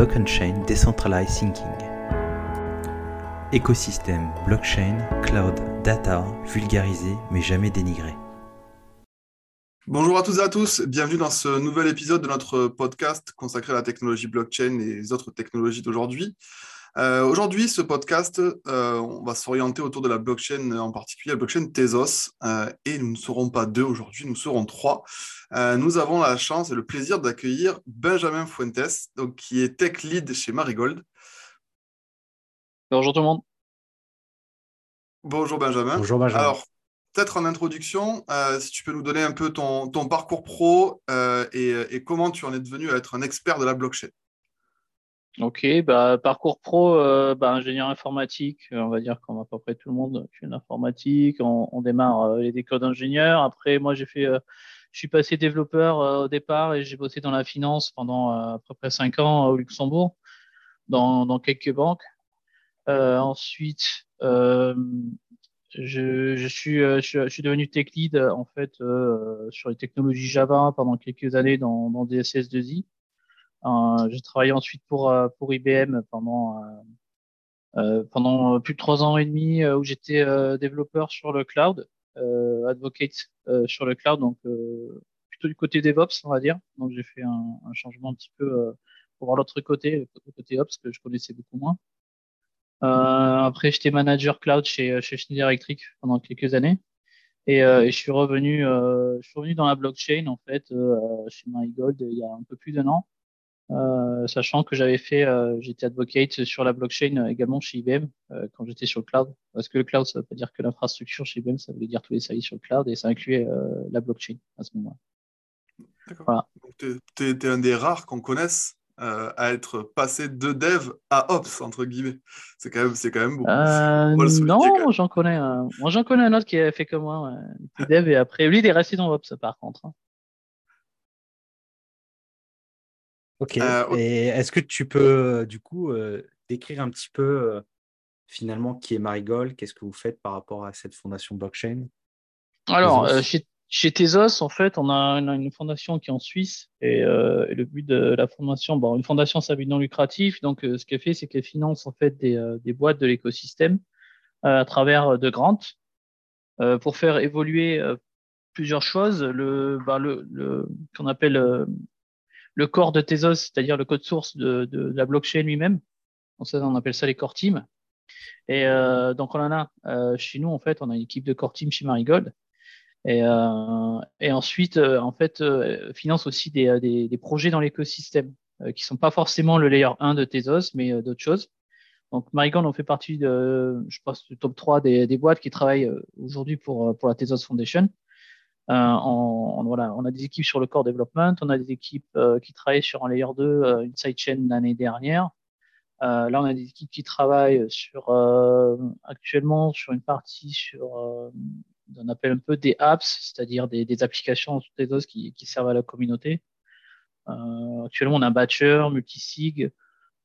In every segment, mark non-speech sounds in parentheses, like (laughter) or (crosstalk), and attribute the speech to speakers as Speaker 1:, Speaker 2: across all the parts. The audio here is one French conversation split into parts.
Speaker 1: Block on Chain Decentralized Thinking. Écosystème, blockchain, cloud, data, vulgarisé mais jamais dénigré.
Speaker 2: Bonjour à tous et à tous, bienvenue dans ce nouvel épisode de notre podcast consacré à la technologie blockchain et les autres technologies d'aujourd'hui. Euh, aujourd'hui, ce podcast, euh, on va s'orienter autour de la blockchain, en particulier la blockchain Tezos. Euh, et nous ne serons pas deux aujourd'hui, nous serons trois. nous avons la chance et le plaisir d'accueillir Benjamin Fuentes, donc, qui est tech lead chez Marigold.
Speaker 3: Bonjour tout le monde.
Speaker 2: Bonjour Benjamin.
Speaker 1: Bonjour Benjamin.
Speaker 2: Alors, peut-être en introduction, si tu peux nous donner un peu ton, parcours pro et, et comment tu en es devenu à être un expert de la blockchain.
Speaker 3: Ok, bah, parcours pro, euh, bah, ingénieur informatique, euh, on va dire comme à peu près tout le monde, je suis en informatique, on, démarre euh, les écoles d'ingénieur. Après, moi, j'ai fait, je suis passé développeur au départ et j'ai bossé dans la finance pendant à peu près cinq ans au Luxembourg, dans, dans quelques banques. ensuite, je, je, suis, je, suis devenu tech lead en fait sur les technologies Java pendant quelques années dans, dans DSS2i. Euh, j'ai travaillé ensuite pour, euh, pour IBM pendant, euh, pendant plus de trois ans et demi où j'étais développeur sur le cloud, advocate sur le cloud, donc plutôt du côté DevOps, on va dire. Donc j'ai fait un, un, changement un petit peu pour voir l'autre côté, le côté Ops que je connaissais beaucoup moins. Euh, après, j'étais manager cloud chez, chez Schneider Electric pendant quelques années. Et, euh, et je suis revenu, euh, je suis revenu dans la blockchain en fait chez MyGold il y a un peu plus d'un an. Euh, sachant que j'avais fait, euh, j'étais advocate sur la blockchain euh, également chez IBM quand j'étais sur le cloud. Parce que le cloud, ça veut pas dire que l'infrastructure chez IBM, ça veut dire tous les services sur le cloud et ça incluait la blockchain à ce moment-là.
Speaker 2: D'accord. tu es, un des rares qu'on connaisse à être passé de dev à ops, entre guillemets. C'est quand même, c'est quand même beaucoup.
Speaker 3: non, j'en connais, un... moi j'en connais un autre qui a fait comme moi, dev et après, lui, il est resté dans ops par contre. Hein.
Speaker 1: Ok. Euh, et est-ce que tu peux, du coup, euh, décrire un petit peu euh, finalement qui est Marigold Qu'est-ce que vous faites par rapport à cette fondation blockchain?
Speaker 3: Alors, chez, chez, Tezos, en fait, on a, une fondation qui est en Suisse et, le but de la fondation, bon, une fondation, ça but non lucratif. Donc, ce qu'elle fait, c'est qu'elle finance en fait des, des boîtes de l'écosystème à travers de grants pour faire évoluer plusieurs choses. Le, bah, le, le qu'on appelle le corps de Tezos, c'est-à-dire le code source de, la blockchain lui-même. On appelle ça les core teams. Et euh, donc, on en a euh, chez nous, en fait, on a une équipe de core team chez Marigold. Et, euh, ensuite, en fait, finance aussi des, projets dans l'écosystème qui sont pas forcément le layer 1 de Tezos, mais d'autres choses. Donc, Marigold, on fait partie de, je pense, du top 3 des, des boîtes qui travaillent aujourd'hui pour, pour la Tezos Foundation. Euh, on, a des équipes sur le core development, on a des équipes euh, qui travaillent sur un layer 2, euh, une sidechain l'année dernière. là, on a des équipes qui travaillent sur actuellement sur une partie sur on appelle un peu des apps, c'est-à-dire des, applications des qui, qui servent à la communauté. actuellement, on a un batcher, multisig.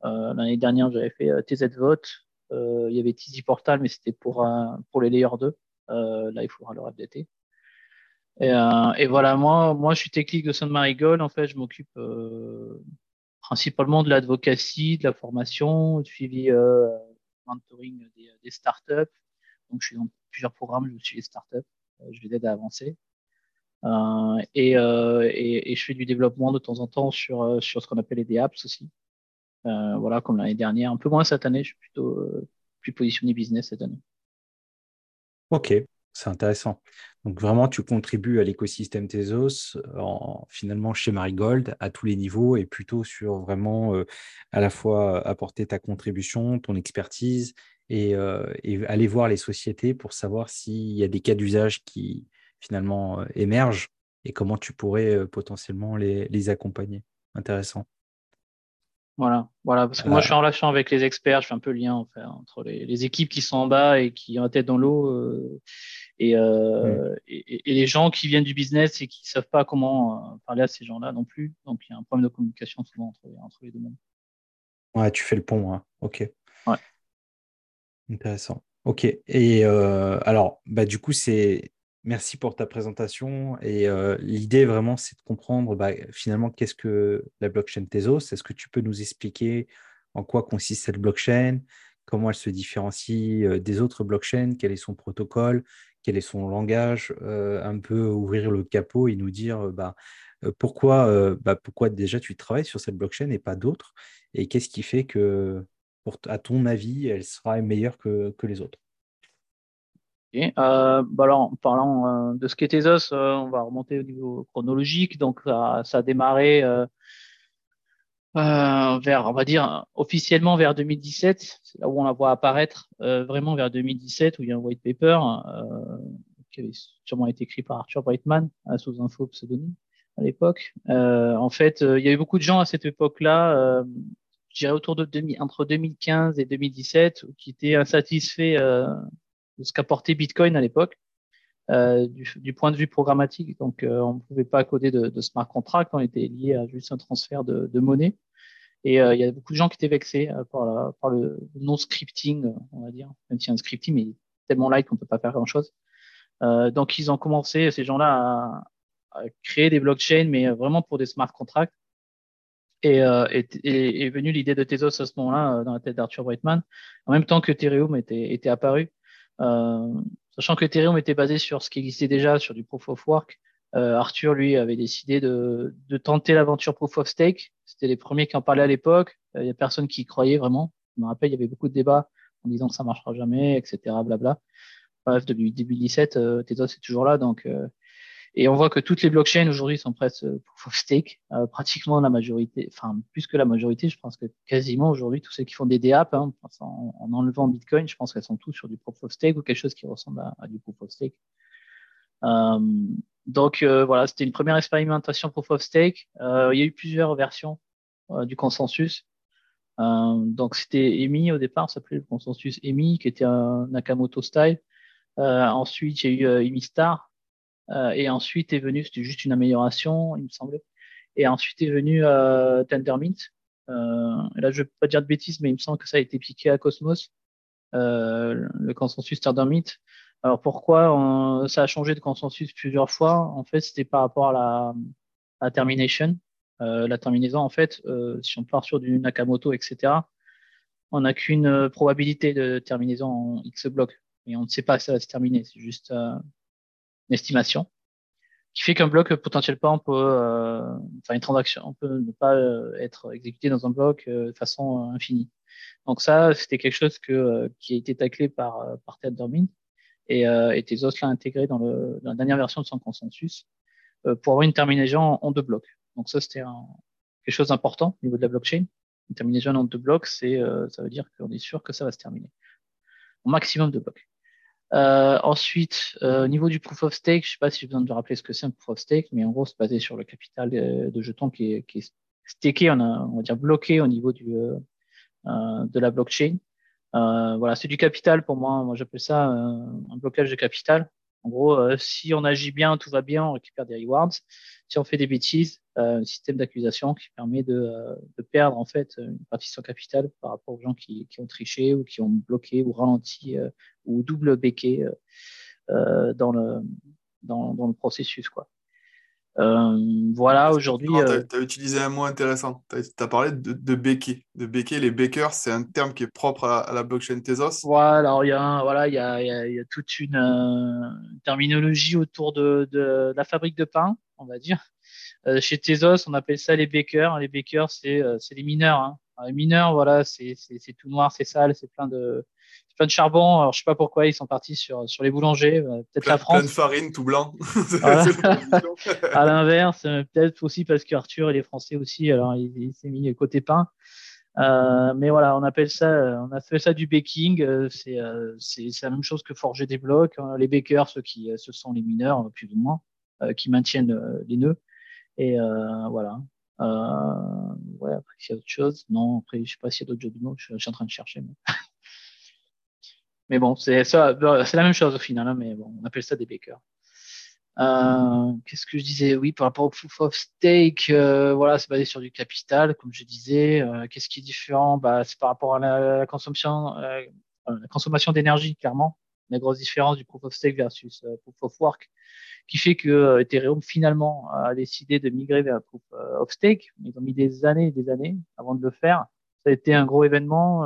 Speaker 3: L'année dernière, j'avais fait TZVote. il y avait TZ Portal, mais c'était pour, pour les layers 2. là, il faudra le updater. Et, euh, et, voilà, moi, moi, je suis technique de Sainte Marigold. En fait, je m'occupe euh, principalement de l'advocacy, de la formation, du suivi euh, mentoring des, startups. Donc, je suis dans plusieurs programmes, je suis les startups. Euh, je les aide à avancer. Et, et, je fais du développement de temps en temps sur, sur ce qu'on appelle les apps aussi. voilà, comme l'année dernière. Un peu moins cette année, je suis plutôt plus positionné business cette année.
Speaker 1: Ok, c'est intéressant. Donc vraiment, tu contribues à l'écosystème Tezos en, finalement chez Marigold à tous les niveaux et plutôt sur vraiment euh, à la fois apporter ta contribution, ton expertise et, euh, aller voir les sociétés pour savoir s'il y a des cas d'usage qui finalement euh, émergent et comment tu pourrais potentiellement les, les accompagner. Intéressant.
Speaker 3: Voilà, voilà, parce que moi je suis en relation avec les experts, je fais un peu le lien en fait, entre les, les, équipes qui sont en bas et qui ont la tête dans l'eau euh, et, euh, mm. et, et, les gens qui viennent du business et qui savent pas comment euh, parler à ces gens-là non plus. Donc il y a un problème de communication souvent entre, entre les deux mondes.
Speaker 1: Ouais, tu fais le pont, hein. ok.
Speaker 3: Ouais.
Speaker 1: Intéressant. Ok. Et euh, alors, bah, du coup, c'est Merci pour ta présentation. Et l'idée vraiment, c'est de comprendre bah, finalement qu'est-ce que la blockchain Tezos? Est-ce que tu peux nous expliquer en quoi consiste cette blockchain, comment elle se différencie des autres blockchains, quel est son protocole, quel est son langage, un peu ouvrir le capot et nous dire bah, pourquoi, bah, pourquoi déjà tu travailles sur cette blockchain et pas d'autres, et qu'est-ce qui fait que, à ton avis, elle sera meilleure que les autres?
Speaker 3: Euh, bah alors, en parlant euh, de ce qu'est Tezos, euh, on va remonter au niveau chronologique. Donc, ça a démarré vers, on va dire, officiellement vers 2017. C'est là où on la voit apparaître vraiment vers 2017, où il y a un white paper qui avait sûrement été écrit par Arthur Breitman sous un faux pseudonyme à l'époque. en fait, il y avait beaucoup de gens à cette époque-là, je dirais autour de entre 2015 et 2017, qui étaient insatisfaits de ce qu'apportait Bitcoin à l'époque. Euh, du, du, point de vue programmatique, donc euh, on ne pouvait pas coder de, de, smart contract, on était lié à juste un transfert de, de monnaie. Et euh, il y a beaucoup de gens qui étaient vexés euh, par, le non-scripting, on va dire, même a un scripting, mais tellement light qu'on peut pas faire grand-chose. donc ils ont commencé, ces gens-là, à, créer des blockchains, mais vraiment pour des smart contracts. Et est, est, est venue l'idée de Tezos à ce moment-là dans la tête d'Arthur Breitman, en même temps que Ethereum était, apparu. Euh, sachant que Ethereum était basé sur ce qui existait déjà, sur du proof of work, euh, Arthur, lui, avait décidé de, tenter l'aventure proof of stake. C'était les premiers qui en parlaient à l'époque. Il n'y a personne qui y croyait vraiment. Je me rappelle, il y avait beaucoup de débats en disant que ça marchera jamais, etc. Blabla. Bref, depuis 2017, euh, est toujours là, euh, et on voit que toutes les blockchains aujourd'hui sont presque proof of stake, euh, pratiquement la majorité, enfin plus que la majorité, je pense que quasiment aujourd'hui tous ceux qui font des DApp, hein, en, en, enlevant Bitcoin, je pense qu'elles sont tous sur du proof of stake ou quelque chose qui ressemble à du proof of stake. Donc euh, voilà, c'était une première expérimentation proof of stake. Euh, il y a eu plusieurs versions euh, du consensus. donc c'était EMI au départ, ça s'appelait le consensus EMI, qui était un Nakamoto style. ensuite, il y a eu EMI-Star, euh, et ensuite est venu, c'était juste une amélioration, il me semblait. Et ensuite est venu Tendermint. Là, je ne vais pas dire de bêtises, mais il me semble que ça a été piqué à Cosmos, le consensus Tendermint. Alors pourquoi ça a changé de consensus plusieurs fois? En fait, c'était par rapport à la, termination. Euh, la terminaison, en fait, euh, si on part sur du Nakamoto, etc., on n'a qu'une probabilité de terminaison en X blocs. Et on ne sait pas si ça va se terminer. C'est juste une estimation, qui fait qu'un bloc potentiellement peut, euh, enfin une transaction, on peut ne pas euh, être exécuté dans un bloc euh, de façon infinie. Donc ça, c'était quelque chose que, qui a été taclé par, par Dormin et, euh, et Tezos l'a intégré dans, le, dans la dernière version de son consensus pour avoir une terminaison en deux blocs. Donc ça, c'était quelque chose d'important au niveau de la blockchain. Une terminaison en deux blocs, c'est, ça veut dire qu'on est sûr que ça va se terminer. Au maximum de blocs. Euh, ensuite, euh, au niveau du proof of stake, je ne sais pas si j'ai besoin de rappeler ce que c'est un proof of stake, mais en gros, c'est basé sur le capital de, de jetons qui est, qui est on, a, on va dire bloqué au niveau du, euh, euh de la blockchain. Euh, voilà, c'est du capital pour moi. Moi, j'appelle ça un blocage de capital. En gros, euh, si on agit bien, tout va bien, on récupère des rewards. Si on fait des bêtises, euh, un système d'accusation qui permet de, euh, de, perdre en fait une partie de son capital par rapport aux gens qui, qui ont triché ou qui ont bloqué ou ralenti ou double béqué dans le dans, dans, le processus quoi. Euh, voilà, aujourd'hui.
Speaker 2: Tu as, utilisé un mot intéressant. Tu as, parlé de, de béquer. De béquer, les bakers, c'est un terme qui est propre à, la blockchain Tezos.
Speaker 3: Voilà, alors il y a, voilà, il y a, il y a, toute une euh, terminologie autour de, de, la fabrique de pain, on va dire. Euh, chez Tezos, on appelle ça les bakers. Les bakers, c'est les mineurs. Hein. les mineurs, voilà, c'est tout noir, c'est sale, c'est plein de, plein de charbon. Alors, je sais pas pourquoi ils sont partis sur, sur les boulangers. Euh, peut-être la France.
Speaker 2: Plein de farine, tout blanc. (laughs) (laughs)
Speaker 3: à l'inverse, euh, peut-être aussi parce qu'Arthur, il est français aussi. Alors, il, s'est mis côté pain. Euh, mais voilà, on appelle ça, on a fait ça du baking. c'est, c'est, la même chose que forger des blocs. Hein. Les bakers, ceux qui, ce sont les mineurs, plus ou moins, qui maintiennent les nœuds. Et voilà. ouais, après, s'il y a autre chose. Non, après, je sais pas s'il y a d'autres jeux de mots. Je, je, suis en train de chercher. Mais... Mais bon, c'est ça, c'est la même chose au final, hein, mais bon, on appelle ça des bakers. Euh, Qu'est-ce que je disais? Oui, par rapport au proof of stake, euh, voilà, c'est basé sur du capital, comme je disais. Euh, Qu'est-ce qui est différent? Bah, C'est par rapport à la, la consommation, euh, la consommation d'énergie, clairement. la grosse différence du proof of stake versus proof of work, qui fait que Ethereum finalement a décidé de migrer vers proof of stake. Ils ont mis des années et des années avant de le faire. Ça a été un gros événement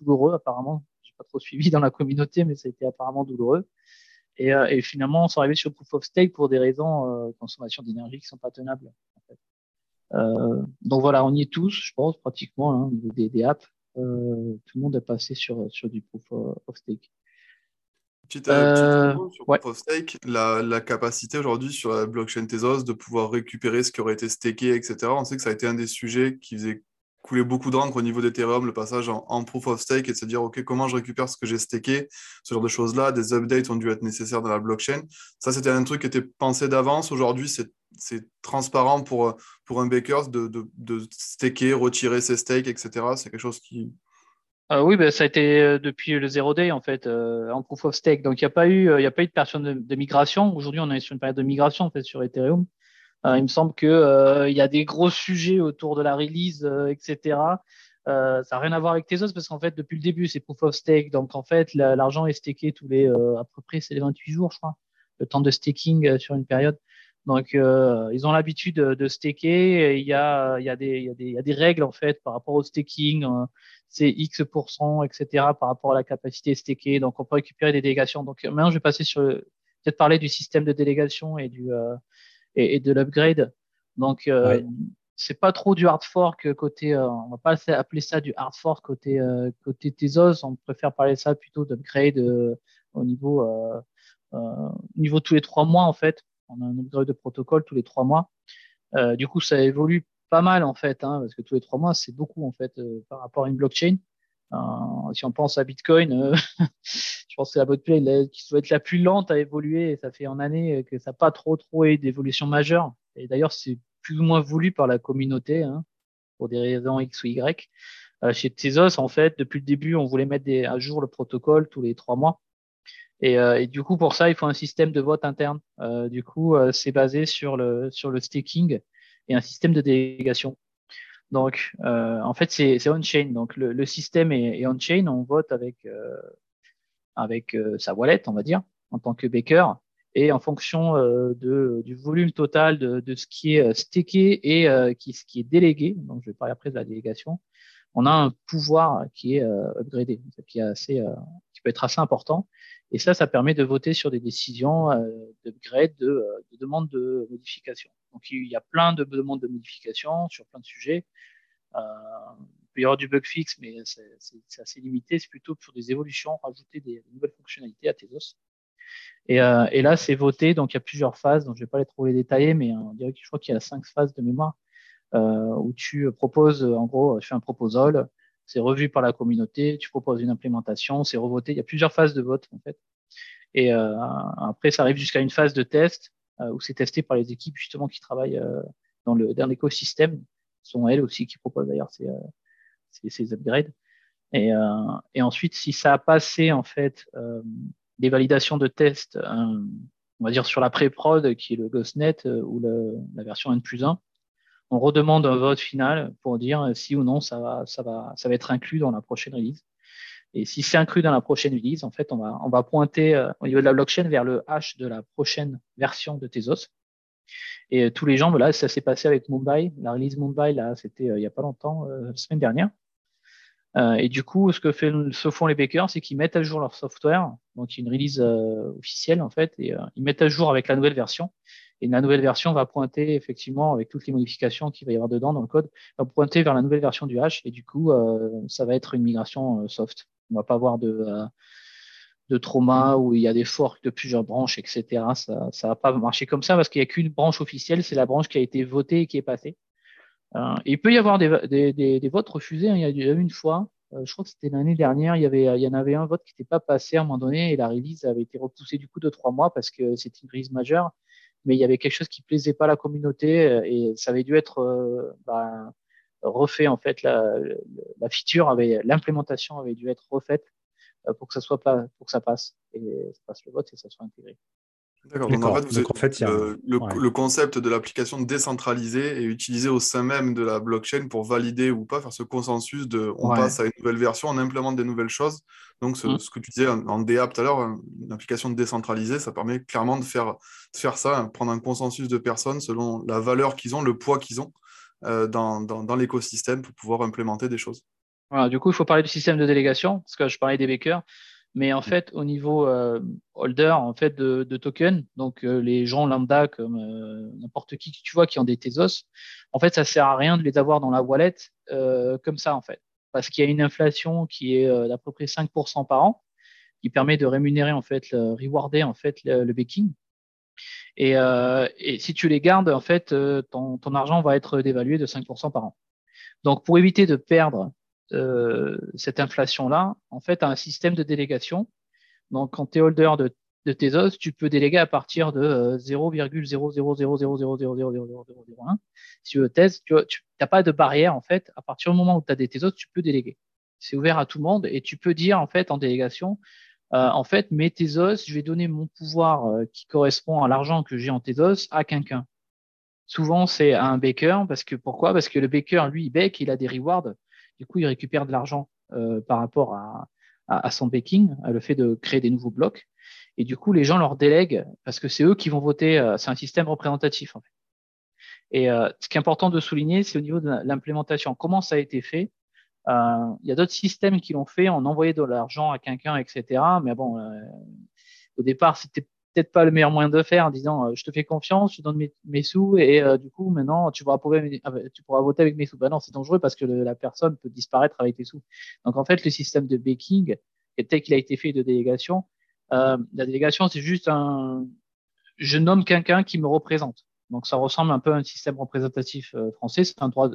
Speaker 3: douloureux apparemment. Pas trop suivi dans la communauté, mais ça a été apparemment douloureux. Et, et finalement, on s'est arrivé sur proof of stake pour des raisons de consommation d'énergie qui sont pas tenables. Euh, donc voilà, on y est tous, je pense, pratiquement, hein, au niveau des, des apps. Euh, tout le monde est passé sur, sur du proof of stake.
Speaker 2: Petite, euh, sur Proof of Stake, la, la capacité aujourd'hui sur la blockchain Tezos de pouvoir récupérer ce qui aurait été staké, etc. On sait que ça a été un des sujets qui faisait couler beaucoup d'encre au niveau d'Ethereum, le passage en, proof of stake et de se dire, OK, comment je récupère ce que j'ai staké, ce genre de choses-là, des updates ont dû être nécessaires dans la blockchain. Ça, c'était un truc qui était pensé d'avance. Aujourd'hui, c'est transparent pour, pour un baker de, de, staker, retirer ses stakes, etc. C'est quelque chose qui...
Speaker 3: Euh, oui, ben, ça a été euh, depuis le zero day en fait euh, en proof of stake. Donc il n'y a pas eu, y a pas eu de période de, de migration. Aujourd'hui, on est sur une période de migration en fait sur Ethereum. Euh, il me semble que euh, il y a des gros sujets autour de la release, euh, etc. ça n'a rien à voir avec Tezos parce qu'en fait, depuis le début, c'est proof of stake. Donc, en fait, l'argent est staké tous les, à peu près, c'est les 28 jours, je crois, le temps de staking sur une période. Donc, euh, ils ont l'habitude de, de il y a, il y a des, il y a des, il y a des règles en fait par rapport au staking. c'est X etc. par rapport à la capacité stakée. Donc, on peut récupérer des délégations. Donc, maintenant, je vais passer sur peut-être parler du système de délégation et du euh, et, de l'upgrade. Donc, euh, c'est pas trop du hard fork côté, euh, on va pas appeler ça du hard fork côté euh, côté Tezos. On préfère parler ça plutôt d'upgrade euh, au niveau niveau tous les trois mois en fait. On a un upgrade de protocole tous les trois mois. du coup, ça évolue pas mal en fait, hein, parce que tous les trois mois, c'est beaucoup en fait par rapport à une blockchain. Euh, si on pense à Bitcoin, euh, (laughs) je pense que la blockchain qui doit être la plus lente à évoluer. Ça fait en année que ça n'a pas trop trop eu d'évolution majeure. Et d'ailleurs, c'est plus ou moins voulu par la communauté hein, pour des raisons X ou Y. Euh, chez Tezos, en fait, depuis le début, on voulait mettre à jour le protocole tous les trois mois. Et, euh, et, du coup, pour ça, il faut un système de vote interne. Euh, du coup, c'est basé sur le, staking et un système de délégation. Donc, euh, en fait, c'est on-chain. Donc, le, système est, on-chain. On vote avec, euh, avec euh, sa wallet, on va dire, en tant que baker. Et en fonction euh, de, du volume total de, de, ce qui est staké et euh, qui, ce qui est délégué, donc je vais parler après de la délégation, on a un pouvoir qui est upgradé, qui, est assez, qui peut être assez important. Et ça, ça permet de voter sur des décisions d'upgrade, de, de demande de modification. Donc il y a plein de demandes de modification sur plein de sujets. Euh, peut y avoir du bug fixe, mais c'est assez limité. C'est plutôt pour des évolutions, rajouter des, nouvelles fonctionnalités à Tezos. Et, euh, et là, c'est voté, donc il y a plusieurs phases, donc je vais pas les trop les détailler, mais on dirait que je crois qu'il y a cinq phases de mémoire euh, où tu proposes, en gros, tu fais un proposal, c'est revu par la communauté, tu proposes une implémentation, c'est revoté. Il y a plusieurs phases de vote en fait. Et euh, après, ça arrive jusqu'à une phase de test euh, où c'est testé par les équipes justement qui travaillent euh, dans dans l'écosystème. Ce sont elles aussi qui proposent d'ailleurs ces, euh, ces, upgrades. Et, et ensuite, si ça a passé en fait des validations de test, on va dire sur la pré-prod qui est le GhostNet ou la version N plus 1, on redemande un vote final pour dire si ou non ça va, ça va, ça va être inclus dans la prochaine release. Et si c'est inclus dans la prochaine release, en fait, on va, on va pointer euh, au niveau de la blockchain vers le hash de la prochaine version de Tezos. Et euh, tous les gens, voilà, ça s'est passé avec Mumbai. La release Mumbai, là, c'était euh, il y a pas longtemps, la semaine dernière. Et du coup, ce que fait, font les bakers, c'est qu'ils mettent à jour leur software. Donc, une release officielle, en fait, et ils mettent à jour avec la nouvelle version. Et la nouvelle version va pointer effectivement avec toutes les modifications qu'il va y avoir dedans dans le code, va pointer vers la nouvelle version du hash et du coup ça va être une migration soft. On va pas avoir de, euh, de trauma où il y a des forks de plusieurs branches, etc. Ça ça va pas marcher comme ça parce qu'il n'y a qu'une branche officielle, c'est la branche qui a été votée et qui est passée. Euh, il peut y avoir des, des, des, des votes refusés. Hein. Il y a eu une fois, euh, je crois que c'était l'année dernière, il y avait, il y en avait un vote qui n'était pas passé à un moment donné et la release avait été repoussée du coup de trois mois parce que c'était une release majeure. Mais il y avait quelque chose qui plaisait pas à la communauté et ça avait dû être bah, refait en fait la, la feature avait l'implémentation avait dû être refaite euh, pour que ça soit pas pour que ça passe et ça passe le vote et ça soit intégré.
Speaker 2: D'accord. Donc, en fait, le, concept de l'application décentralisée est utilisé au sein même de la blockchain pour valider ou pas, faire ce consensus de on passe à une nouvelle version, on implémente des nouvelles choses. Donc, ce, mm. que tu disais en, DA tout à l'heure, une application décentralisée, ça permet clairement de faire, faire ça, hein, prendre un consensus de personnes selon la valeur qu'ils ont, le poids qu'ils ont euh, dans, dans, l'écosystème pour pouvoir implémenter des choses.
Speaker 3: Voilà, du coup, il faut parler du système de délégation, parce que je parlais des bakers. Mais en fait, au niveau euh, holder en fait de, de tokens, donc euh, les gens lambda comme euh, n'importe qui tu vois qui ont des Tezos, en fait, ça sert à rien de les avoir dans la wallet comme ça en fait, parce qu'il y a une inflation qui est d'à peu près 5% par an, qui permet de rémunérer en fait, le, rewarder en fait le, le baking. Et, et, si tu les gardes, en fait, ton, ton argent va être dévalué de 5% par an. Donc, pour éviter de perdre euh, cette inflation-là, en fait, un système de délégation. Donc, quand tu holder de, de Tezos, tu peux déléguer à partir de 0,000000001. Si tu veux thèse, tu n'as pas de barrière, en fait. À partir du moment où tu as des Tezos, tu peux déléguer. C'est ouvert à tout le monde et tu peux dire, en fait, en délégation, euh, en fait, mes Tezos, je vais donner mon pouvoir euh, qui correspond à l'argent que j'ai en Tezos à quelqu'un. Souvent, c'est à un baker, parce que pourquoi Parce que le baker, lui, il bake, il a des rewards du coup, il récupère de l'argent euh, par rapport à, son baking, le fait de créer des nouveaux blocs. Et du coup, les gens leur délèguent parce que c'est eux qui vont voter. Euh, c'est un système représentatif. En fait. Et euh, ce qui est important de souligner, c'est au niveau de l'implémentation. Comment ça a été fait? Il y a d'autres systèmes qui l'ont fait en envoyant de l'argent à quelqu'un, etc. Mais bon, au départ, c'était peut-être pas le meilleur moyen de faire en disant euh, je te fais confiance, je te donne mes, sous et euh, du coup maintenant tu pourras, tu pourras voter avec mes sous. Ben non, c'est dangereux parce que la personne peut disparaître avec tes sous. Donc en fait, le système de baking, tel qu'il a été fait de délégation, euh, la délégation c'est juste un, je nomme quelqu'un qui me représente. Donc ça ressemble un peu à un système représentatif français. C'est un droit,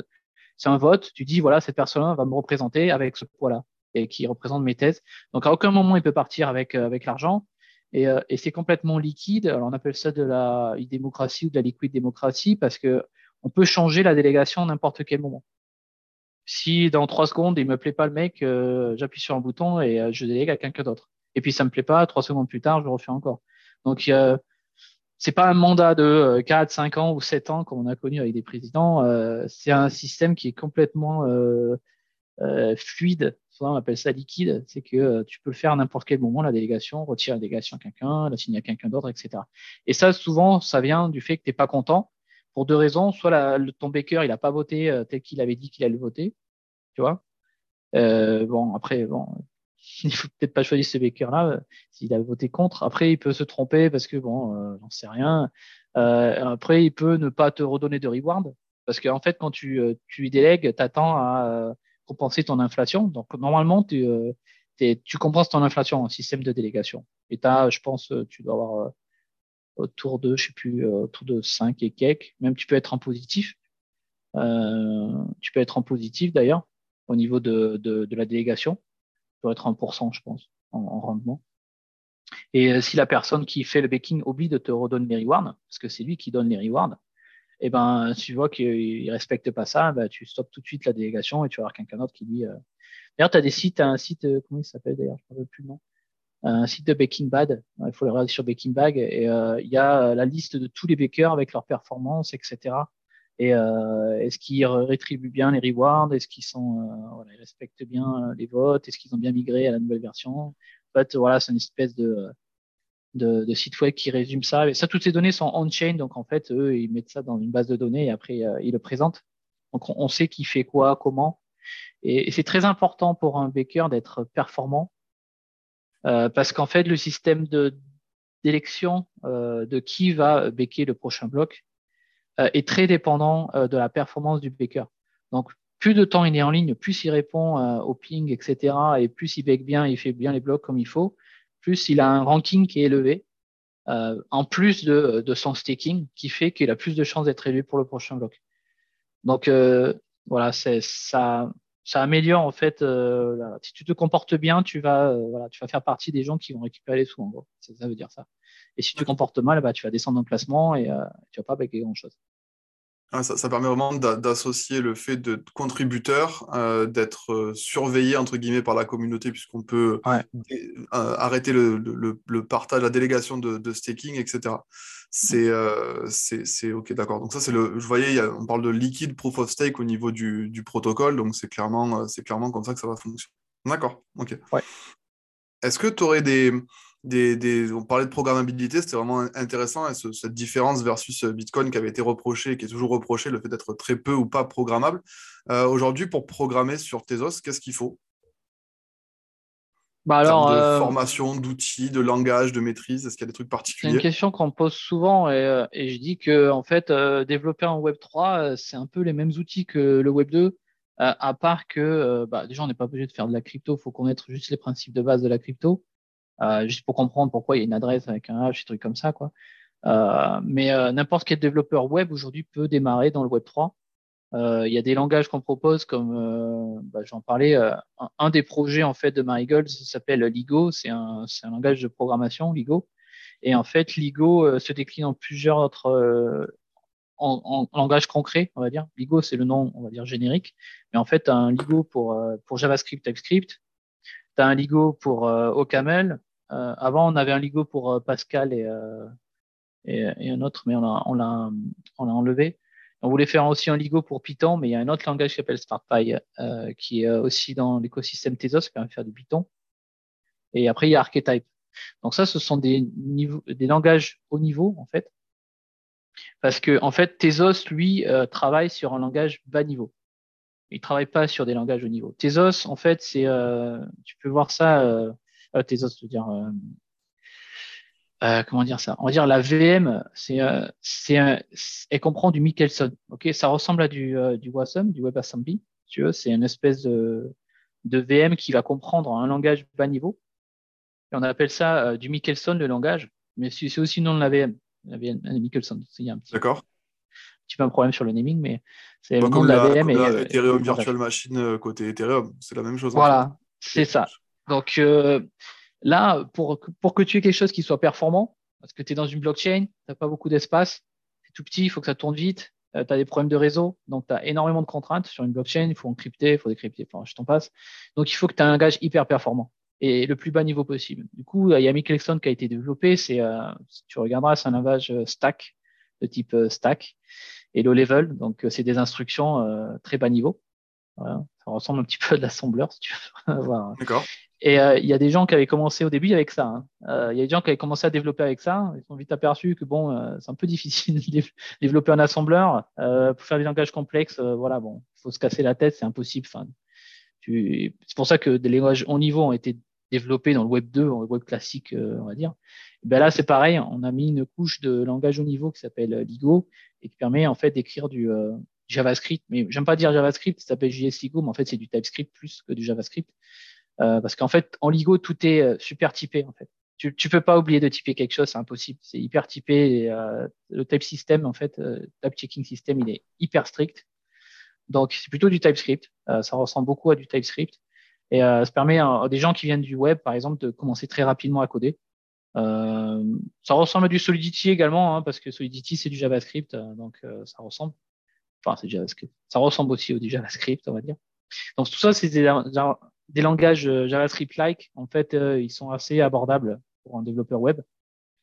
Speaker 3: c'est un vote. Tu dis voilà cette personne-là va me représenter avec ce poids-là et qui représente mes thèses. Donc à aucun moment il peut partir avec avec l'argent. Et, euh, et c'est complètement liquide. Alors on appelle ça de la démocratie ou de la liquide démocratie parce que on peut changer la délégation à n'importe quel moment. Si dans trois secondes il me plaît pas le mec, euh, j'appuie sur un bouton et euh, je délègue à quelqu'un d'autre. Et puis ça me plaît pas, trois secondes plus tard, je refais encore. Donc euh, c'est pas un mandat de 4, 5 ans ou 7 ans comme on a connu avec des présidents. c'est un système qui est complètement fluide on appelle ça liquide, c'est que euh, tu peux le faire à n'importe quel moment, la délégation, retirer la délégation à quelqu'un, la signer à quelqu'un d'autre, etc. Et ça, souvent, ça vient du fait que tu n'es pas content pour deux raisons. Soit ton baker, il n'a pas voté euh, tel qu'il avait dit qu'il allait voter, tu vois? Euh, bon, après, bon, (laughs) il faut peut-être pas choisir ce baker-là s'il a voté contre. Après, il peut se tromper parce que, bon, j'en sais rien. après, il peut ne pas te redonner de reward. Parce qu'en fait, quand tu, tu lui délègues, tu attends à compenser ton inflation. Donc, normalement, tu, euh, tu compenses ton inflation en système de délégation. Et tu je pense, euh, tu dois avoir euh, autour de, je sais plus, autour de 5 et quelques. Même tu peux être en positif. tu peux être en positif d'ailleurs au niveau de, de, la délégation. Tu dois être en pourcent, je pense, en, rendement. Et si la personne qui fait le baking oublie de te redonner les rewards, parce que c'est lui qui donne les rewards, et eh ben, si tu vois qu'il ne respecte pas ça, ben, tu stoppes tout de suite la délégation et tu vas avoir quelqu'un d'autre qui dit. Euh... D'ailleurs, tu as des sites, un site, euh, comment il s'appelle d'ailleurs, je ne rappelle plus le nom, un site de Baking Bad. Il faut le regarder sur Baking Bag et euh, il y a la liste de tous les bakers avec leurs performances, etc. Et euh, est-ce qu'ils rétribuent bien les rewards? Est-ce qu'ils sont, voilà, ils respectent bien les votes? Est-ce qu'ils ont bien migré à la nouvelle version? En fait, voilà, c'est une espèce de de, de sites web qui résument ça. Et ça, toutes ces données sont on-chain, donc en fait, eux, ils mettent ça dans une base de données et après, euh, ils le présentent. Donc, on, sait qui fait quoi, comment. Et, c'est très important pour un baker d'être performant euh, parce qu'en fait, le système de d'élection euh, de qui va baker le prochain bloc est très dépendant de la performance du baker. Donc, plus de temps il est en ligne, plus il répond au ping, etc. Et plus il bake bien, il fait bien les blocs comme il faut, plus il a un ranking qui est élevé, euh, en plus de, de, son staking, qui fait qu'il a plus de chances d'être élu pour le prochain bloc. Donc euh, voilà, ça, ça améliore en fait. Euh, si tu te comportes bien, tu vas, voilà, tu vas faire partie des gens qui vont récupérer les sous. En gros, ça, ça veut dire ça. Et si tu te comportes mal, bah, tu vas descendre dans le classement et tu vas pas baguer grand chose.
Speaker 2: Ah, ça, permet vraiment d'associer le fait de contributeur, euh, d'être euh, surveillé entre guillemets par la communauté, puisqu'on peut euh, arrêter le, partage, la délégation de, staking, etc. C'est ok, d'accord. Donc ça, c'est le. Je voyais, on parle de liquide proof of stake au niveau du, du protocole, donc c'est clairement, c'est clairement comme ça que ça va fonctionner. D'accord. Ok. Est-ce que tu aurais des on parlait de programmabilité, c'était vraiment intéressant, et cette différence versus euh, Bitcoin qui avait été reproché, qui est toujours reproché, le fait d'être très peu ou pas programmable. Euh, aujourd'hui, pour programmer sur Tezos, qu'est-ce qu'il faut?
Speaker 3: Bah alors,
Speaker 2: de euh, formation, d'outils, de langage, de maîtrise, est-ce qu'il y a des trucs particuliers
Speaker 3: C'est une question qu'on me pose souvent et, je dis que en fait, développer un Web 3, c'est un peu les mêmes outils que le Web 2, à part que bah, déjà on n'est pas obligé de faire de la crypto, il faut connaître juste les principes de base de la crypto. Euh, juste pour comprendre pourquoi il y a une adresse avec un H, des trucs comme ça, quoi. Euh, mais euh, n'importe quel développeur web aujourd'hui peut démarrer dans le Web 3. Il y a des langages qu'on propose comme, bah, j'en parlais, un, des projets en fait de Marigold s'appelle Ligo, c'est un, un langage de programmation, Ligo. Et en fait, Ligo se décline en plusieurs autres en, en, langage concret, on va dire. Ligo, c'est le nom, on va dire, générique. Mais en fait, tu as un Ligo pour, pour JavaScript, TypeScript. Tu as un Ligo pour OCaml. Euh, avant, on avait un Ligo pour euh, Pascal euh, et, un autre, mais on l'a, enlevé. On voulait faire aussi un Ligo pour Python, mais il y a un autre langage qui s'appelle SmartPy, qui est aussi dans l'écosystème Tezos, qui permet faire du Python. Et après, il y a Archetype. Donc ça, ce sont des, langages haut niveau, en fait. Parce que, en fait, Tezos, lui, travaille sur un langage bas niveau. Il travaille pas sur des langages haut niveau. Tezos, en fait, c'est, tu peux voir ça euh, Tezos, je veux dire, euh, euh, comment dire ça? On va dire la VM, c'est, c'est, elle comprend du Michelson. Ok, ça ressemble à du, du WASM, du WebAssembly. Tu veux, c'est une espèce de, de VM qui va comprendre un langage bas niveau. Et on appelle ça du Michelson, le langage. Mais c'est aussi le nom de la VM. La VM Michelson. Il y a un petit,
Speaker 2: D'accord.
Speaker 3: petit peu un problème sur le naming, mais c'est le nom de la, VM.
Speaker 2: Comme et, Ethereum Virtual Machine côté Ethereum, c'est la même chose.
Speaker 3: Voilà, c'est ça. Donc euh, là, pour, pour que tu aies quelque chose qui soit performant, parce que tu es dans une blockchain, tu n'as pas beaucoup d'espace, c'est tout petit, il faut que ça tourne vite, euh, tu as des problèmes de réseau, donc tu as énormément de contraintes sur une blockchain, il faut encrypter, il faut décrypter, enfin, je t'en passe. Donc il faut que tu aies un langage hyper performant et le plus bas niveau possible. Du coup, il y a Michelson qui a été développé, c'est, euh, si tu regarderas, c'est un langage stack, de type stack, et low level, donc c'est des instructions très bas niveau. Voilà. Ça ressemble un petit peu à de l'assembleur, si tu veux. (laughs)
Speaker 2: D'accord.
Speaker 3: Et euh, il y a des gens qui avaient commencé au début avec ça. Hein. Euh, il y a des gens qui avaient commencé à développer avec ça. Ils ont vite aperçu que bon, euh, c'est un peu difficile de développer un assembleur pour faire des langages complexes. voilà, bon, faut se casser la tête, c'est impossible. Enfin, c'est pour ça que des langages haut niveau ont été développés dans le Web 2, dans le Web classique, on va dire. Et ben là, c'est pareil. On a mis une couche de langage haut niveau qui s'appelle Ligo et qui permet en fait d'écrire du JavaScript. Mais j'aime pas dire JavaScript, ça s'appelle JS Ligo, mais en fait c'est du TypeScript plus que du JavaScript. Euh, parce qu'en fait, en Ligo, tout est euh, super typé. En fait, tu, tu peux pas oublier de typer quelque chose, c'est impossible. C'est hyper typé. Euh, le type system, en fait, type checking system, il est hyper strict. Donc, c'est plutôt du TypeScript. ça ressemble beaucoup à du TypeScript. Et ça permet à, des gens qui viennent du web, par exemple, de commencer très rapidement à coder. Euh, ça ressemble à du Solidity également, hein, parce que Solidity, c'est du JavaScript, donc ça ressemble. Enfin, c'est JavaScript. Ça ressemble aussi au JavaScript, on va dire. Donc, tout ça, c'est des, des langages euh, JavaScript-like, en fait, euh, ils sont assez abordables pour un développeur web.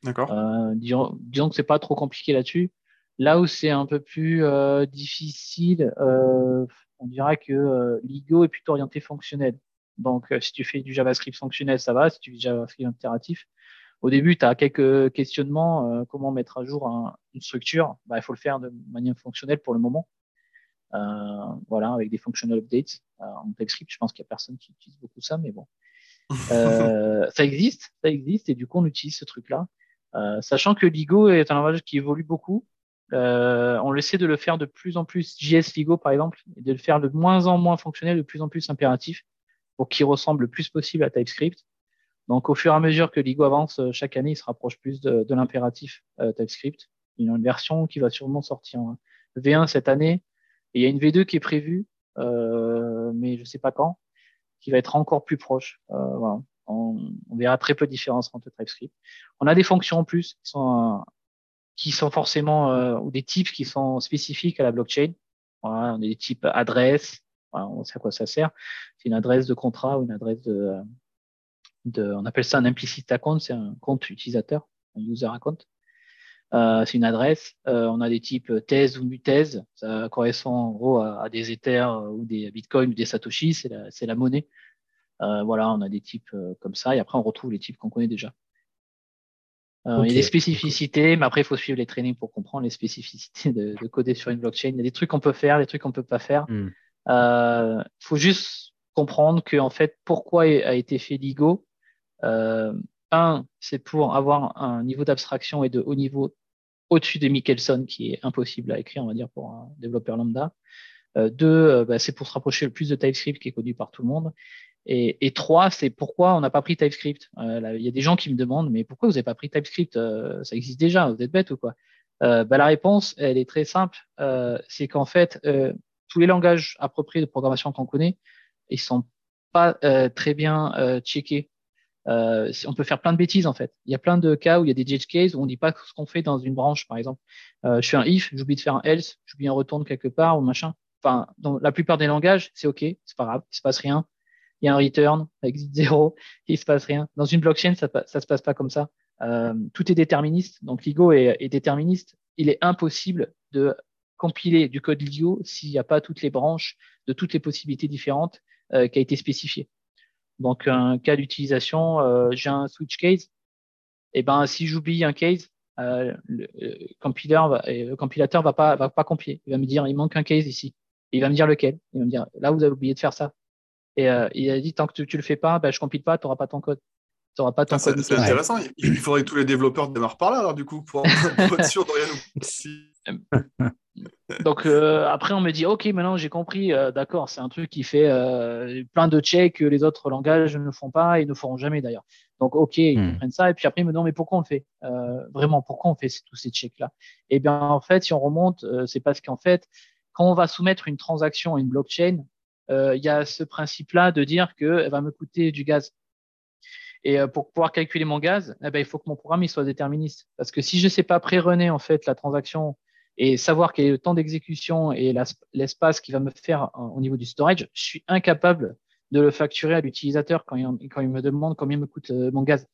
Speaker 2: D'accord.
Speaker 3: Euh, disons, disons que c'est pas trop compliqué là-dessus. Là où c'est un peu plus euh, difficile, on dira que Ligo est plutôt orienté fonctionnel. Donc, si tu fais du JavaScript fonctionnel, ça va. Si tu fais du JavaScript impératif, au début, tu as quelques questionnements. comment mettre à jour une structure bah, Il faut le faire de manière fonctionnelle pour le moment. Euh, voilà, avec des functional updates euh, en TypeScript. Je pense qu'il n'y a personne qui utilise beaucoup ça, mais bon. Euh, (laughs) ça existe, ça existe, et du coup, on utilise ce truc-là. sachant que Ligo est un langage qui évolue beaucoup, on essaie de le faire de plus en plus JS Ligo par exemple, et de le faire de moins en moins fonctionnel, de plus en plus impératif, pour qu'il ressemble le plus possible à TypeScript. Donc au fur et à mesure que Ligo avance, chaque année, il se rapproche plus de, de l'impératif TypeScript. Il y a une version qui va sûrement sortir en V1 cette année, et il y a une V2 qui est prévue, euh, mais je ne sais pas quand, qui va être encore plus proche. Euh, voilà. on, on, verra très peu de différence entre TypeScript. On a des fonctions en plus qui sont qui sont forcément ou des types qui sont spécifiques à la blockchain. Voilà, on a des types adresse, on sait à quoi ça sert. C'est une adresse de contrat ou une adresse de, de on appelle ça un implicit account, c'est un compte utilisateur, un user account. Euh, c'est une adresse. Euh, on a des types thèse ou muthèse. Ça correspond en gros à, des Ethers ou des Bitcoins ou des Satoshi. C'est la, monnaie. Euh, voilà, on a des types comme ça. Et après, on retrouve les types qu'on connaît déjà. Il y a des spécificités, mais après, il faut suivre les trainings pour comprendre les spécificités de, coder sur une blockchain. Il y a des trucs qu'on peut faire, des trucs qu'on peut pas faire. Il hmm. faut juste comprendre que, en fait, pourquoi a été fait l'IGO. Un, c'est pour avoir un niveau d'abstraction et de haut niveau au-dessus de Michelson, qui est impossible à écrire, on va dire, pour un développeur lambda. Euh, deux, euh, bah, c'est pour se rapprocher le plus de TypeScript, qui est connu par tout le monde. Et, trois, c'est pourquoi on n'a pas pris TypeScript. Euh, il y a des gens qui me demandent, mais pourquoi vous n'avez pas pris TypeScript Ça existe déjà, vous êtes bête ou quoi? Bah, La réponse, elle est très simple. c'est qu'en fait, tous les langages appropriés de programmation qu'on connaît, ils sont pas très bien checkés euh, on peut faire plein de bêtises en fait. Il y a plein de cas où il y a des edge cases où on dit pas ce qu'on fait dans une branche, par exemple. Euh, je fais un if, j'oublie de faire un else, j'oublie un retourne quelque part ou machin. Enfin, dans la plupart des langages, c'est ok, c'est pas grave, il se passe rien. Il y a un return, exit (laughs) zéro, il se passe rien. Dans une blockchain, ça, ça se passe pas comme ça. Euh, tout est déterministe. Donc l'IGO est, déterministe. Il est impossible de compiler du code LIGO s'il n'y a pas toutes les branches de toutes les possibilités différentes euh, qui a été spécifié. Donc, un cas d'utilisation, euh, j'ai un switch case. Et eh ben, si j'oublie un case, euh, le, compiler va, le compilateur va pas, va pas compiler. Il va me dire, il manque un case ici. il va me dire lequel. Il va me dire, là, vous avez oublié de faire ça. Et euh, il a dit, tant que tu, tu le fais pas, ben, je compile pas, tu n'auras pas ton code. Tu pas ton
Speaker 2: ah, code. C'est intéressant. Il faudrait que tous les développeurs démarrent par là, alors, du coup, pour, (laughs) pour être sûr de rien. (laughs)
Speaker 3: Donc euh, après, on me dit, ok, maintenant j'ai compris, euh, d'accord, c'est un truc qui fait euh, plein de checks que les autres langages ne font pas et ne feront jamais d'ailleurs. Donc ok, ils comprennent ça. Et puis après, ils me demandent, mais pourquoi on le fait? Vraiment, pourquoi on fait tous ces checks-là? Eh bien, en fait, si on remonte, c'est parce qu'en fait, quand on va soumettre une transaction à une blockchain, il y a ce principe-là de dire qu'elle va me coûter du gaz. Et pour pouvoir calculer mon gaz, eh ben, il faut que mon programme il soit déterministe. Parce que si je ne sais pas pré-runner en fait la transaction et savoir quel est le temps d'exécution et l'espace qui va me faire au niveau du storage, je suis incapable de le facturer à l'utilisateur quand, il me demande combien me coûte euh, mon gaz.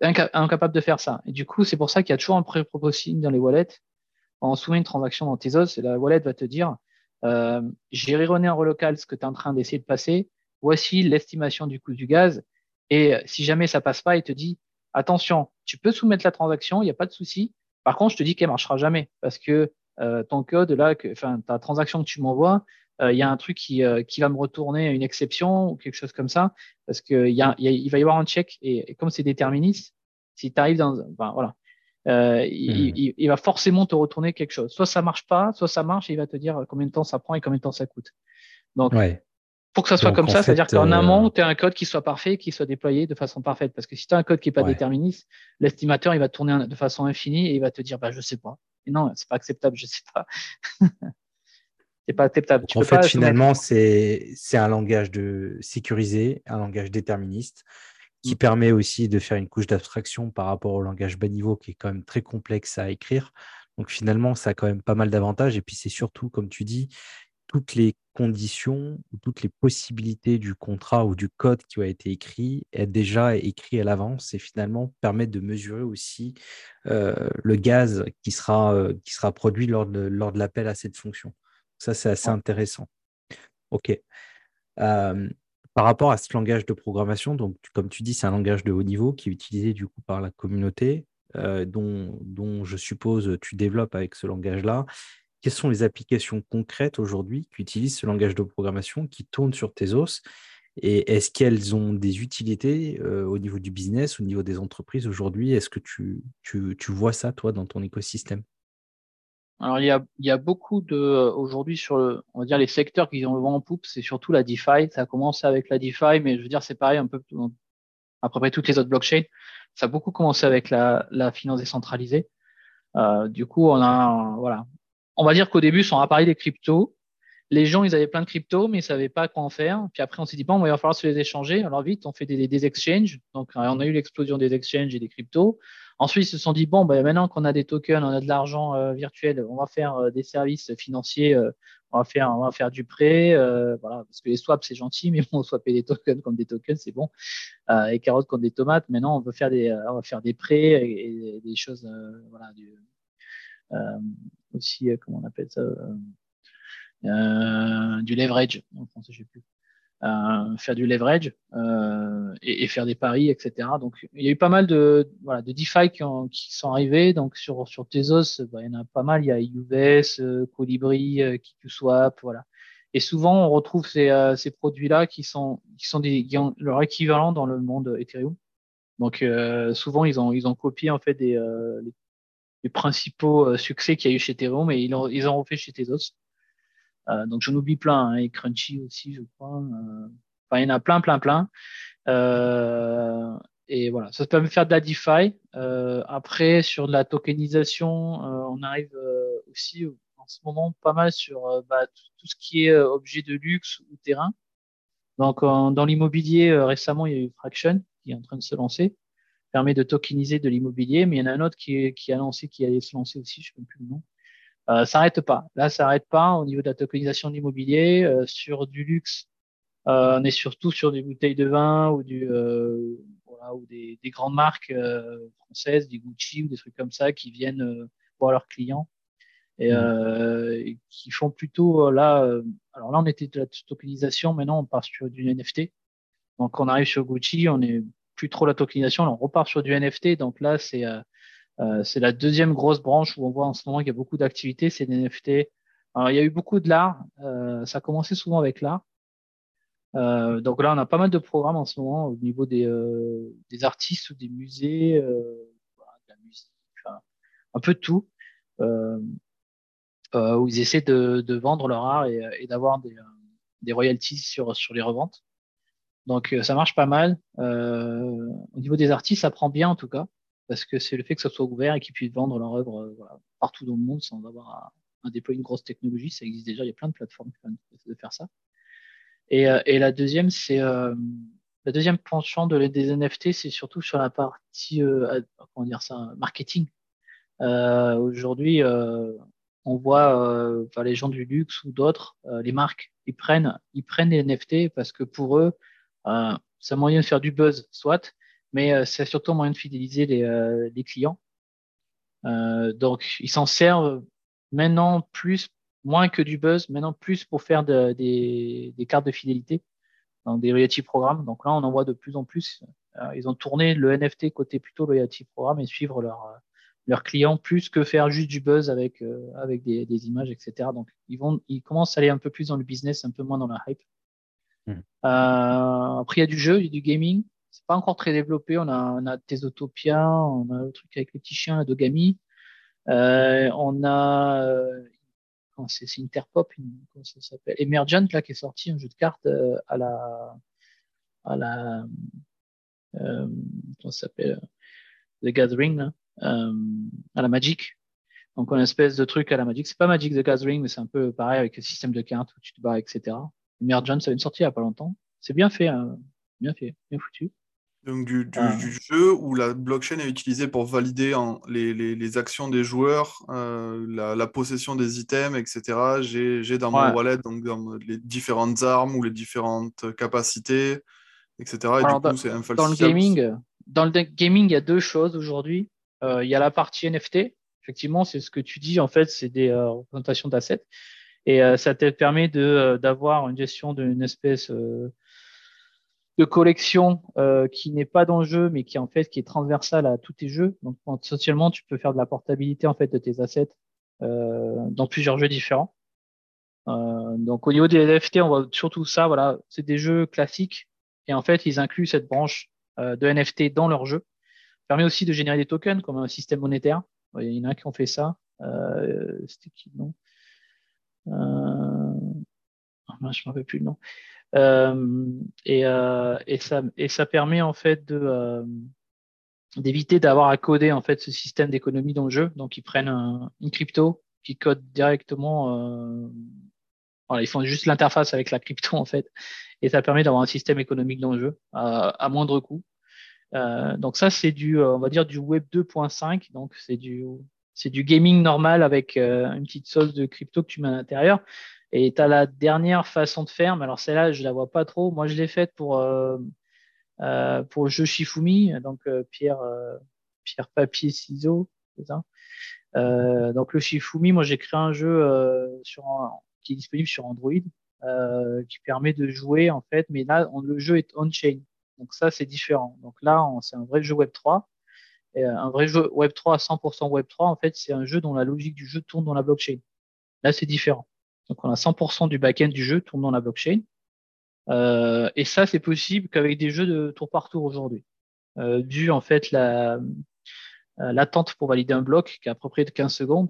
Speaker 3: incapable de faire ça. Et du coup, c'est pour ça qu'il y a toujours un pré-processing dans les wallets. On soumet une transaction dans Tezos, la wallet va te dire euh, j'ai reronné en relocal ce que tu es en train d'essayer de passer. Voici l'estimation du coût du gaz. Et si jamais ça passe pas, il te dit attention, tu peux soumettre la transaction, il n'y a pas de souci, par contre, je te dis qu'elle marchera jamais parce que euh, ton code là, enfin ta transaction que tu m'envoies, euh, il y a un truc qui, euh, qui va me retourner une exception ou quelque chose comme ça parce que y a, il va y avoir un check et, comme c'est déterministe, si tu arrives dans, ben, voilà, euh, il, hmm. il, va forcément te retourner quelque chose. Soit ça marche pas, soit ça marche et il va te dire combien de temps ça prend et combien de temps ça coûte. Donc, ouais pour que ça soit comme ça, c'est-à-dire qu'en amont, tu as un code qui soit parfait, qui soit déployé de façon parfaite. Parce que si tu as un code qui n'est pas déterministe, l'estimateur, il va tourner de façon infinie et il va te dire, bah, je sais pas. Et non, c'est pas acceptable, je sais pas. (laughs) c'est pas acceptable.
Speaker 1: en fait, finalement, c'est un langage de sécurisé, un langage déterministe qui mm. permet aussi de faire une couche d'abstraction par rapport au langage bas niveau qui est quand même très complexe à écrire. Donc finalement, ça a quand même pas mal d'avantages. Et puis c'est surtout, comme tu dis, toutes les conditions ou toutes les possibilités du contrat ou du code qui a été écrit est déjà écrit à l'avance et finalement permet de mesurer aussi le gaz qui sera, qui sera produit lors de, lors de l'appel à cette fonction. Ça, c'est assez intéressant. OK. par rapport à ce langage de programmation, donc comme tu dis, c'est un langage de haut niveau qui est utilisé du coup par la communauté, dont, dont je suppose tu développes avec ce langage-là quelles sont les applications concrètes aujourd'hui qui utilisent ce langage de programmation, qui tournent sur Tezos Et est-ce qu'elles ont des utilités euh, au niveau du business, au niveau des entreprises aujourd'hui? Est-ce que tu, tu, tu, vois ça, toi, dans ton écosystème?
Speaker 3: Alors il y a, il y a beaucoup de aujourd'hui sur on va dire les secteurs qui ont le vent en poupe, c'est surtout la DeFi. Ça a commencé avec la DeFi, mais je veux dire c'est pareil un peu à peu près toutes les autres blockchains. Ça a beaucoup commencé avec la, la finance décentralisée. Euh, du coup, on a voilà, on va dire qu'au début sont apparus des cryptos. les gens, ils avaient plein de cryptos, mais ils savaient pas quoi en faire. Puis après, on s'est dit, bon, il va falloir se les échanger. Alors vite, on fait des, des exchanges. Donc, on a eu l'explosion des exchanges et des cryptos. Ensuite, ils se sont dit, bon, ben, maintenant qu'on a des tokens, on a de l'argent euh, virtuel, on va faire euh, des services financiers, euh, on, va faire, on va faire du prêt. voilà, parce que les swaps, c'est gentil, mais bon, (laughs) swapper des tokens comme des tokens, c'est bon. et carottes comme des tomates. Maintenant, on faire des, on va faire des prêts et, des choses, voilà, du, aussi, comment on appelle ça euh, du leverage, en français, je sais plus. Euh, faire du leverage euh, et, faire des paris, etc. Donc, il y a eu pas mal de, voilà, de DeFi qui, ont, qui sont arrivés. Donc, sur, sur Tezos, bah, il y en a pas mal. Il y a UVS, euh, Colibri, euh, KiQSwap, voilà. Et souvent, on retrouve ces, euh, ces produits-là qui sont, qui sont des, ont leur équivalent dans le monde Ethereum. Donc, souvent, ils ont, ils ont copié en fait des, les, les, principaux succès qu'il y a eu chez Ethereum et ils ont, ils ont refait chez Tezos. Euh, donc j'en oublie plein, hein, et Crunchy aussi, je crois. Euh, enfin, il y en a plein, plein, plein. Euh, et voilà, ça peut me faire de la DeFi. après, sur de la tokenisation, on arrive aussi en ce moment pas mal sur bah, tout, ce qui est objet de luxe ou terrain. Donc, dans l'immobilier, récemment, il y a eu Fraction qui est en train de se lancer, permet de tokeniser de l'immobilier, mais il y en a un autre qui, qui a lancé, qui allait se lancer aussi, je ne sais plus le nom, euh, ça n'arrête pas. Là, ça n'arrête pas au niveau de la tokenisation de l'immobilier. Euh, sur du luxe, euh, on est surtout sur des bouteilles de vin ou, du, voilà, ou des, des, grandes marques françaises, des Gucci ou des trucs comme ça qui viennent voir leurs clients et, mmh. et, qui font plutôt là. alors là, on était de la tokenisation, maintenant on part sur du NFT. Donc on arrive sur Gucci, on est plus trop la tokenisation, on repart sur du NFT. Donc là, c'est euh, c'est la deuxième grosse branche où on voit en ce moment qu'il y a beaucoup d'activités, c'est les NFT. Alors, il y a eu beaucoup de l'art. Euh, ça a commencé souvent avec l'art. Euh, donc là, on a pas mal de programmes en ce moment au niveau des, euh, des artistes ou des musées, euh, de la musique, un peu de tout, euh, où ils essaient de, de vendre leur art et, et d'avoir des, des royalties sur, sur les reventes. Donc ça marche pas mal. au niveau des artistes, ça prend bien en tout cas parce que c'est le fait que ça soit ouvert et qu'ils puissent vendre leur œuvre euh, partout dans le monde sans avoir à, déployer une grosse technologie. Ça existe déjà, il y a plein de plateformes qui permettent de faire ça. Et, euh, la deuxième, c'est euh, la deuxième penchant de, des NFT, c'est surtout sur la partie marketing. Aujourd'hui, on voit les gens du luxe ou d'autres, les marques, ils prennent, ils prennent les NFT parce que pour eux, c'est un moyen de faire du buzz, soit, mais euh, c'est surtout un moyen de fidéliser les, euh, clients. Euh, donc, ils s'en servent maintenant plus, moins que du buzz, maintenant plus pour faire de, des, cartes de fidélité, donc des loyalty programmes. Donc là, on en voit de plus en plus. ils ont tourné le NFT côté plutôt loyalty programme et suivre leur, leurs clients plus que faire juste du buzz avec, avec des, des, images, etc. Donc, ils, vont, ils commencent à aller un peu plus dans le business, un peu moins dans la hype. Mmh. Euh, après, il y a du jeu, il y a du gaming c'est pas encore très développé. On a, on a Tesotopia, on a le truc avec les petits chiens, la Dogami. Euh, on a, euh, c'est Interpop, comment ça s'appelle? Emergent, là, qui est sorti, un jeu de cartes à la, à la, euh, comment ça s'appelle? The Gathering, à la Magic. Donc, une espèce de truc à la Magic. C'est pas Magic the Gathering, mais c'est un peu pareil avec le système de cartes où tu te bats, etc. Emergent, ça vient de sortir il y a pas longtemps. C'est bien fait, hein. bien fait, bien foutu.
Speaker 2: Donc du, du, ah. jeu où la blockchain est utilisée pour valider les, les, les, actions des joueurs, euh, la, la, possession des items, etc. J'ai dans mon wallet donc dans les différentes armes ou les différentes capacités, etc. Et
Speaker 3: du coup, c'est Dans le gaming, dans le gaming, il y a deux choses aujourd'hui. Euh, il y a la partie NFT. Effectivement, c'est ce que tu dis. En fait, c'est des euh, représentations d'assets. Et euh, ça te permet de d'avoir une gestion d'une espèce de collection euh, qui n'est pas dans le jeu, mais qui en fait qui est transversale à tous tes jeux. Donc essentiellement, tu peux faire de la portabilité en fait de tes assets euh, dans plusieurs jeux différents. Euh, donc au niveau des NFT, on voit surtout ça. Voilà, c'est des jeux classiques et en fait ils incluent cette branche euh, de NFT dans leur jeu. Ça permet aussi de générer des tokens comme un système monétaire. Il y en a qui ont fait ça. Euh, C'était qui non? euh... Oh, je m'en rappelle plus le nom. Euh, et, euh, et, ça, et ça permet en fait de euh, d'éviter d'avoir à coder en fait ce système d'économie dans le jeu. Donc ils prennent un, une crypto qui code directement Voilà, ils font juste l'interface avec la crypto en fait, et ça permet d'avoir un système économique dans le jeu à, moindre coût. Euh, donc ça, c'est du, on va dire du Web 2.5. Donc c'est du, c'est du gaming normal avec une petite sauce de crypto que tu mets à l'intérieur. Et tu as la dernière façon de faire, mais alors celle-là, je la vois pas trop. Moi, je l'ai faite pour, euh, euh, pour le jeu Shifumi, donc euh, pierre, pierre, papier, ciseaux, donc le Shifumi, moi j'ai créé un jeu sur qui est disponible sur Android, qui permet de jouer en fait, mais là le jeu est on-chain, donc ça c'est différent. Donc là c'est un vrai jeu Web 3, et, un vrai jeu Web 3 à 100% Web 3 en fait c'est un jeu dont la logique du jeu tourne dans la blockchain. Là c'est différent. Donc on a 100% du back-end du jeu tourne dans la blockchain. Euh, et ça, c'est possible qu'avec des jeux de tour par tour aujourd'hui. Euh, dû en fait la euh, l'attente pour valider un bloc qui est à peu près de 15 secondes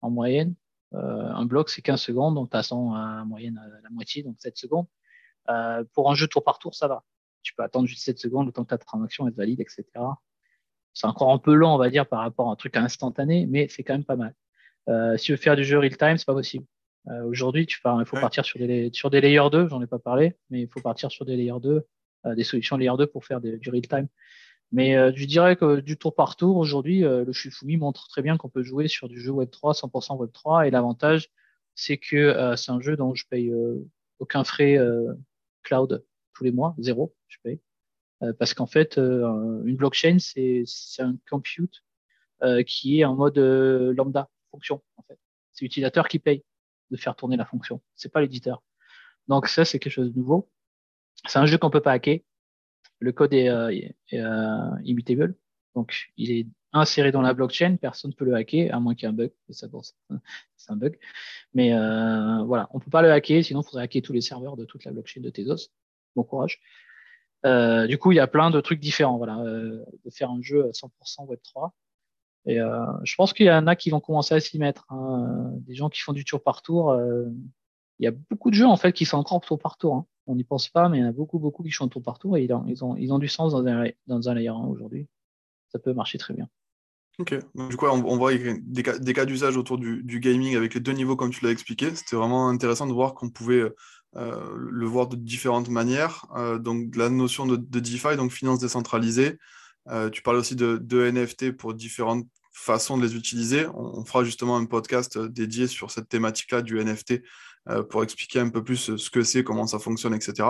Speaker 3: en moyenne. Euh, un bloc, c'est 15 secondes, donc passant à moyenne à la moitié, donc 7 secondes. Euh, pour un jeu tour par tour, ça va. Tu peux attendre juste 7 secondes le temps que ta transaction est valide, etc. C'est encore un peu lent, on va dire, par rapport à un truc instantané, mais c'est quand même pas mal. Euh, si tu veux faire du jeu real-time, c'est pas possible. Euh, aujourd'hui, il faut partir sur des, sur des layers 2, j'en ai pas parlé, mais il faut partir sur des layers 2, euh, des solutions layer 2 pour faire du real time. Mais je dirais que du tour par tour, aujourd'hui, le Shifumi montre très bien qu'on peut jouer sur du jeu Web3, 100% Web3. Et l'avantage, c'est que c'est un jeu dont je paye aucun frais cloud tous les mois, zéro, je paye. Parce qu'en fait, une blockchain, c'est un compute qui est en mode lambda, fonction. En fait. C'est l'utilisateur qui paye de faire tourner la fonction. C'est pas l'éditeur. Donc ça, c'est quelque chose de nouveau. C'est un jeu qu'on peut pas hacker. Le code est, euh, euh, immutable. Donc il est inséré dans la blockchain. Personne ne peut le hacker, à moins qu'il y ait un bug. C'est un bug. Mais euh, voilà, on peut pas le hacker. Sinon, il faudrait hacker tous les serveurs de toute la blockchain de Tezos. Bon courage. Du coup, il y a plein de trucs différents. Voilà, de faire un jeu à 100% Web 3. Et euh, je pense qu'il y en a qui vont commencer à s'y mettre. Hein. Des gens qui font du tour par tour. Euh, il y a beaucoup de jeux en fait qui sont encore tour par tour. Hein. On n'y pense pas, mais il y en a beaucoup, beaucoup qui font tour par tour et ils ont, du sens dans un, dans un layer 1 aujourd'hui. Ça peut marcher très bien.
Speaker 2: Ok, du coup, on, voit des cas, d'usage autour du, gaming avec les deux niveaux comme tu l'as expliqué. C'était vraiment intéressant de voir qu'on pouvait euh, le voir de différentes manières. Euh, donc la notion de, de, DeFi, donc finance décentralisée, euh, tu parles aussi de, NFT pour différentes façons de les utiliser. On, fera justement un podcast dédié sur cette thématique-là du NFT pour expliquer un peu plus ce que c'est, comment ça fonctionne, etc.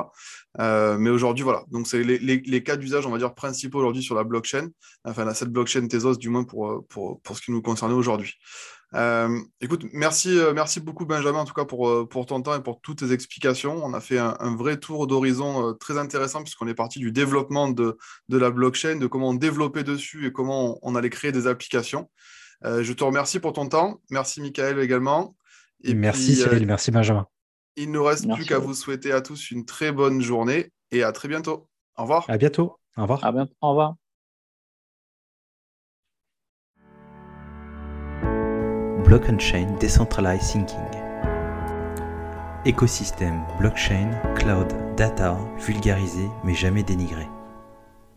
Speaker 2: mais aujourd'hui, voilà. Donc, c'est les, cas d'usage, on va dire, principaux aujourd'hui sur la blockchain, enfin, cette blockchain Tezos, du moins pour, ce qui nous concerne aujourd'hui. Euh, écoute, merci, euh, merci beaucoup Benjamin en tout cas pour, euh, pour ton temps et pour toutes tes explications. On a fait un, vrai tour d'horizon très intéressant puisqu'on est parti du développement de, la blockchain, de comment développer dessus et comment on, allait créer des applications. je te remercie pour ton temps. Merci Michael également.
Speaker 1: Et merci Cyril, merci Benjamin.
Speaker 2: Il ne nous reste plus qu'à vous souhaiter à tous une très bonne journée et à très bientôt. Au revoir.
Speaker 1: À bientôt. Au revoir.
Speaker 3: À bientôt. Au revoir.
Speaker 4: Block Chain Decentralized Thinking. Écosystème, blockchain, cloud, data, vulgarisé mais jamais dénigré.